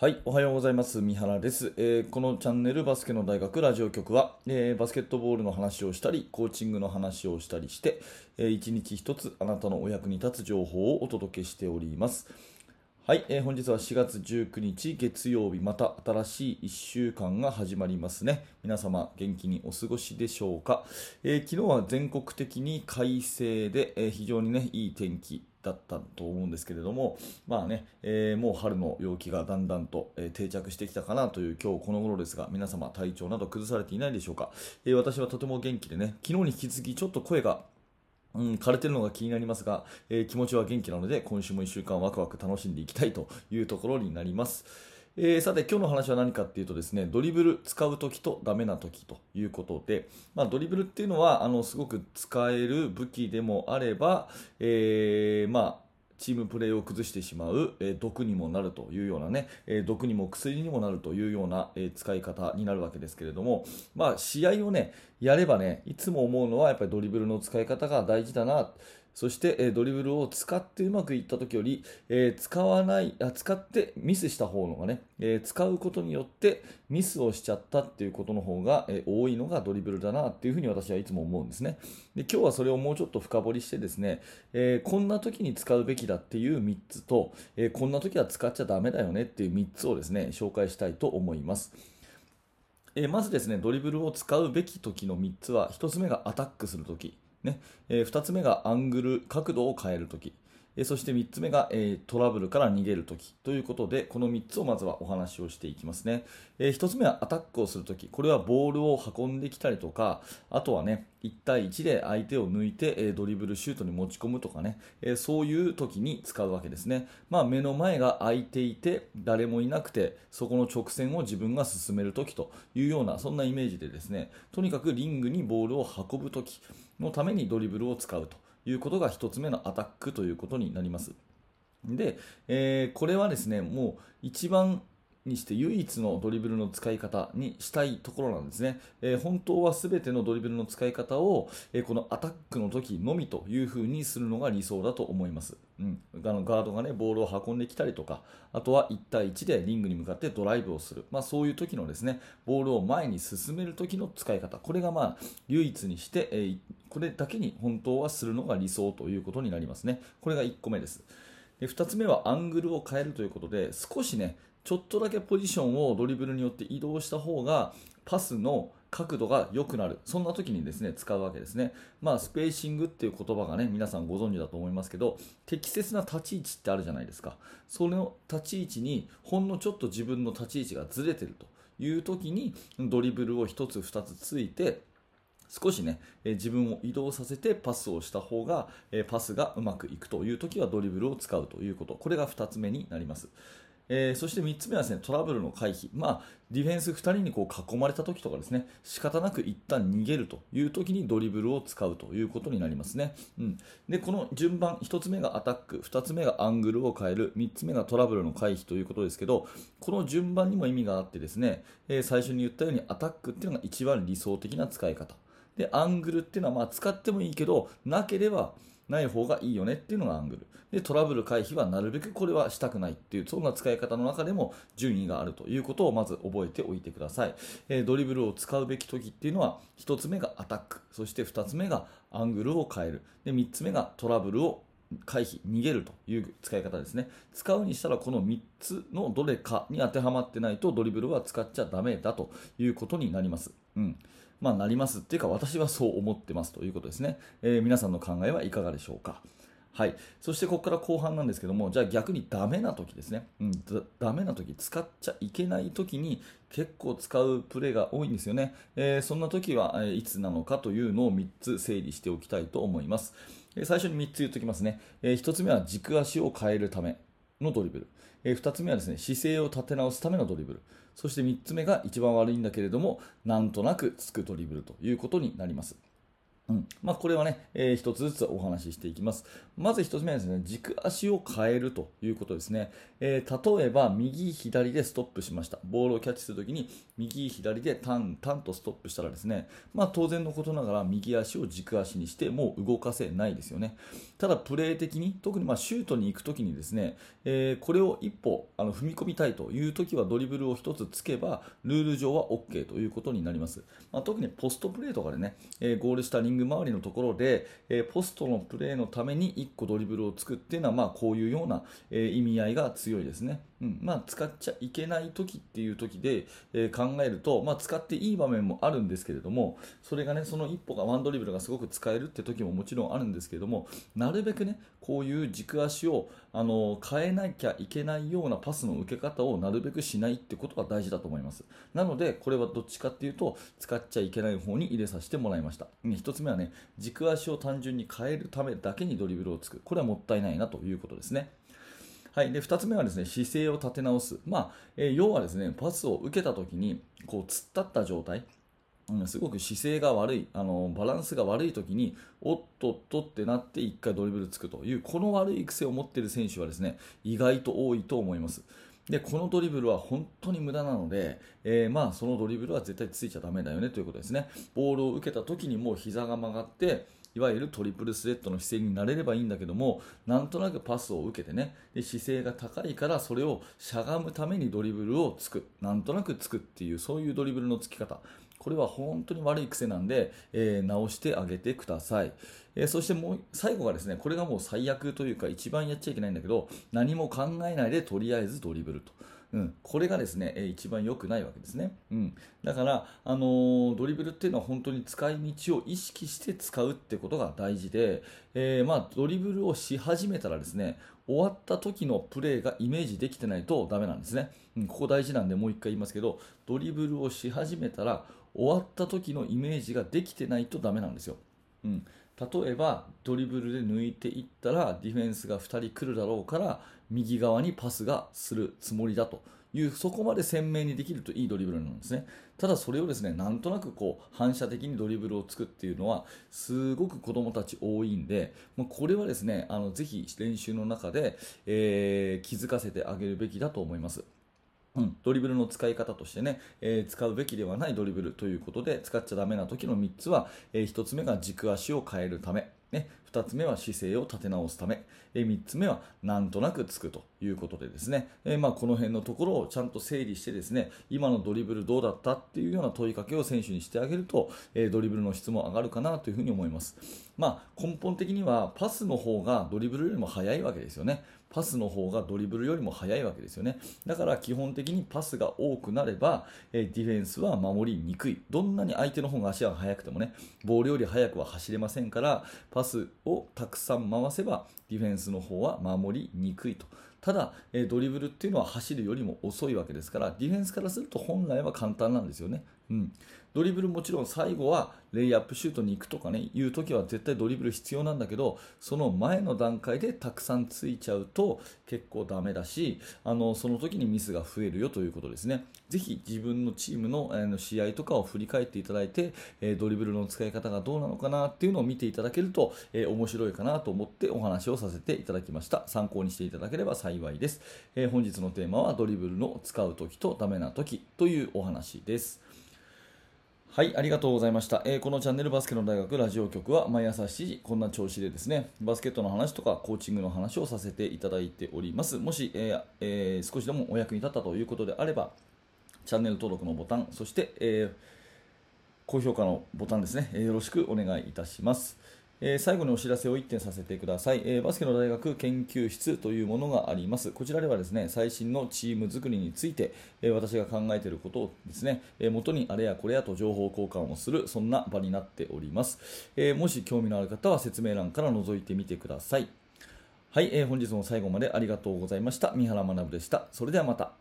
はい、おはようございます。三原です、えーこのチャンネルバスケの大学ラジオ局は、えーバスケットボールの話をしたり、コーチングの話をしたりして、えー一日一つあなたのお役に立つ情報をお届けしております。はい、えー本日は4月19日月曜日、また新しい1週間が始まりますね。皆様、元気にお過ごしでしょうか？えー昨日は全国的に快晴で、えー非常にね、いい天気だったと思うんですけれども、まあね、えーもう春の陽気がだんだんと、えー定着してきたかなという今日この頃ですが、皆様体調など崩されていないでしょうか？えー私はとても元気でね、昨日に引き続きちょっと声がうん、枯れてるのが気になりますが、えー気持ちは元気なので、今週も1週間ワクワク楽しんでいきたいというところになります。えーさて、今日の話は何かっていうとですね、ドリブル使うときとダメなときということで、まあ、ドリブルっていうのは、あの、すごく使える武器でもあれば、えーまあ、チームプレーを崩してしまう、えー毒にもなるというようなね、えー毒にも薬にもなるというような、えー使い方になるわけですけれども、まあ、試合をね、やればね、いつも思うのはやっぱりドリブルの使い方が大事だな。そして、えドリブルを使ってうまくいった時より、え使わないあ、使ってミスした方のがね、え使うことによってミスをしちゃったっていうことの方が、え多いのがドリブルだなっていうふうに私はいつも思うんですね。で今日はそれをもうちょっと深掘りしてですね、えこんな時に使うべきだっていう3つと、えこんな時は使っちゃダメだよねっていう3つをですね、紹介したいと思います。えまずですね、ドリブルを使うべき時の3つは、1つ目がアタックする時、ね。え2つ目がアングル、角度を変える時、えそして3つ目が、えトラブルから逃げる時ということで、この3つをまずはお話をしていきますね。え1つ目はアタックをする時、これはボールを運んできたりとか、あとはね、1対1で相手を抜いて、えドリブルシュートに持ち込むとかね、えそういう時に使うわけですね。まあ、目の前が空いていて、誰もいなくて、そこの直線を自分が進める時というような、そんなイメージでですね、とにかくリングにボールを運ぶ時のためにドリブルを使うということが1つ目のアタックということになります。で、えーこれはですね、もう一番にして唯一のドリブルの使い方にしたいところなんですね。えー本当は全てのドリブルの使い方を、えーこのアタックの時のみという風にするのが理想だと思います。うん、あのガードがね、ボールを運んできたりとか、あとは1対1でリングに向かってドライブをする。まあそういう時のですね、ボールを前に進める時の使い方。これがまあ唯一にして、えーこれだけに本当はするのが理想ということになりますね。これが1個目です。で2つ目はアングルを変えるということで少しねちょっとだけポジションをドリブルによって移動した方がパスの角度が良くなる。そんな時にですね使うわけですね、まあ、スペーシングっていう言葉がね皆さんご存知だと思いますけど適切な立ち位置ってあるじゃないですか。その立ち位置にほんのちょっと自分の立ち位置がずれてるという時にドリブルを1つ2つついて少しね、自分を移動させてパスをした方が、パスがうまくいくという時はドリブルを使うということ、これが2つ目になります。えーそして3つ目はですねトラブルの回避、まあ、ディフェンス2人にこう囲まれた時とかですね。仕方なく一旦逃げるという時にドリブルを使うということになりますね、うん、でこの順番1つ目がアタック2つ目がアングルを変える。3つ目がトラブルの回避ということですけどこの順番にも意味があってですね、えー最初に言ったようにアタックっていうのが一番理想的な使い方。でアングルっていうのはまあ使ってもいいけどなければない方がいいよねっていうのがアングル。でトラブル回避はなるべくこれはしたくないっていうそんな使い方の中でも順位があるということをまず覚えておいてください、えードリブルを使うべき時っていうのは1つ目がアタック。そして2つ目がアングルを変える。で3つ目がトラブルを回避、逃げるという使い方ですね。使うにしたらこの3つのどれかに当てはまってないとドリブルは使っちゃダメだということになります。うん。まあなりますっていうか私はそう思ってますということですね。えー皆さんの考えはいかがでしょうか。はい、そしてここから後半なんですけども、じゃあ逆にダメな時ですね、うん、だダメな時使っちゃいけない時に結構使うプレーが多いんですよね、えーそんな時は、いつなのかというのを3つ整理しておきたいと思います。最初に3つ言っておきますね、1つ目は軸足を変えるためのドリブル、2つ目はですね姿勢を立て直すためのドリブル、そして3つ目が一番悪いんだけれども、なんとなくつくドリブルということになります。うんまあ、これはね、えー、一つずつお話ししていきます。まず一つ目はですね、軸足を変えるということですね。えー、例えば、右、左でストップしました。ボールをキャッチするときに、右、左でタン、タンとストップしたらですね、まあ、当然のことながら、右足を軸足にして、もう動かせないですよね。ただ、プレー的に、特にまシュートに行くときにですね、えー、これを一歩あの踏み込みたいというときは、ドリブルを一つつけば、ルール上は OK ということになります。まあ、特にポストプレーとかでね、えゴール下リンググ周りのところで、えポストのプレーのために1個ドリブルを作っていうのは、まあ、こういうような、え意味合いが強いですね。うんまあ、使っちゃいけない時っていう時で、えー、考えると、まあ、使っていい場面もあるんですけれどもそれがねその一歩がワンドリブルがすごく使えるって時ももちろんあるんですけれどもなるべくねこういう軸足をあの変えなきゃいけないようなパスの受け方をなるべくしないってことが大事だと思います。なのでこれはどっちかっていうと使っちゃいけない方に入れさせてもらいました。1つ目はね軸足を単純に変えるためだけにドリブルをつく。これはもったいないなということですね。はい、で2つ目はですね姿勢を立て直す、まあえー、要はですねパスを受けたときにこう突っ立った状態、すごく姿勢が悪いあのバランスが悪いときにおっとっとってなって1回ドリブルつくというこの悪い癖を持っている選手はですね意外と多いと思います。でこのドリブルは本当に無駄なので、えー、まあそのドリブルは絶対ついちゃだめだよねということですね。ボールを受けた時にもう膝が曲がっていわゆるトリプルスレッドの姿勢になれればいいんだけどもなんとなくパスを受けてねで姿勢が高いからそれをしゃがむためにドリブルをつくなんとなくつくっていうそういうドリブルのつき方これは本当に悪い癖なんで、えー、直してあげてください、えー、そしてもう最後がですねこれがもう最悪というか一番やっちゃいけないんだけど何も考えないでとりあえずドリブルと。うん、これがですね、え一番良くないわけですね。うん、だから、あのー、ドリブルっていうのは本当に使い道を意識して使うってことが大事で、えー、まあ、ドリブルをし始めたらですね、終わった時のプレーがイメージできてないとダメなんですね。うん、ここ大事なんでもう一回言いますけど、ドリブルをし始めたら終わった時のイメージができてないとダメなんですよ。うん、例えばドリブルで抜いていったらディフェンスが2人来るだろうから右側にパスがするつもりだと。いうそこまで鮮明にできるといいドリブルなんですね。ただそれをですねなんとなくこう反射的にドリブルをつくっていうのはすごく子供たち多いんでもうこれはですねあのぜひ練習の中で、えー、気づかせてあげるべきだと思います。うん、ドリブルの使い方としてね、えー、使うべきではないドリブルということで使っちゃだめな時の3つは、えー、1つ目が軸足を変えるため。ね、2つ目は姿勢を立て直すため、え3つ目はなんとなくつくということでですね、えまあ、この辺のところをちゃんと整理してですね今のドリブルどうだったっていうような問いかけを選手にしてあげると、えドリブルの質も上がるかなというふに思います、まあ、根本的にはパスの方がドリブルよりも速いわけですよね。パスの方がドリブルよりも速いわけですよね。だから基本的にパスが多くなれば、えディフェンスは守りにくい。どんなに相手の方が足が速くてもねボールより速くは走れませんからパスをたくさん回せばディフェンスの方は守りにくいと。ただ、えドリブルっていうのは走るよりも遅いわけですからディフェンスからすると本来は簡単なんですよね。うん、ドリブルもちろん最後はレイアップシュートに行くとかねいう時は絶対ドリブル必要なんだけどその前の段階でたくさんついちゃうと結構ダメだしあのその時にミスが増えるよということですね。ぜひ自分のチームのあの試合とかを振り返っていただいて、えドリブルの使い方がどうなのかなっていうのを見ていただけると、え面白いかなと思ってお話をさせていただきました。参考にしていただければ幸いです、え本日のテーマはドリブルの使う時とダメな時というお話です。はい、ありがとうございました、えー、このチャンネルバスケの大学ラジオ局は毎朝7時、こんな調子でですね、バスケットの話とかコーチングの話をさせていただいております。もし、えーえー、少しでもお役に立ったということであれば、チャンネル登録のボタン、そして、え、高評価のボタンですね、よろしくお願いいたします。え、最後にお知らせを1点させてください、え、バスケの大学研究室というものがあります。こちらではですね最新のチーム作りについて、え、私が考えていることをですね、え元にあれやこれやと情報交換をするそんな場になっております、えもし興味のある方は説明欄から覗いてみてください。はい、え本日も最後までありがとうございました。三原学でした。それではまた。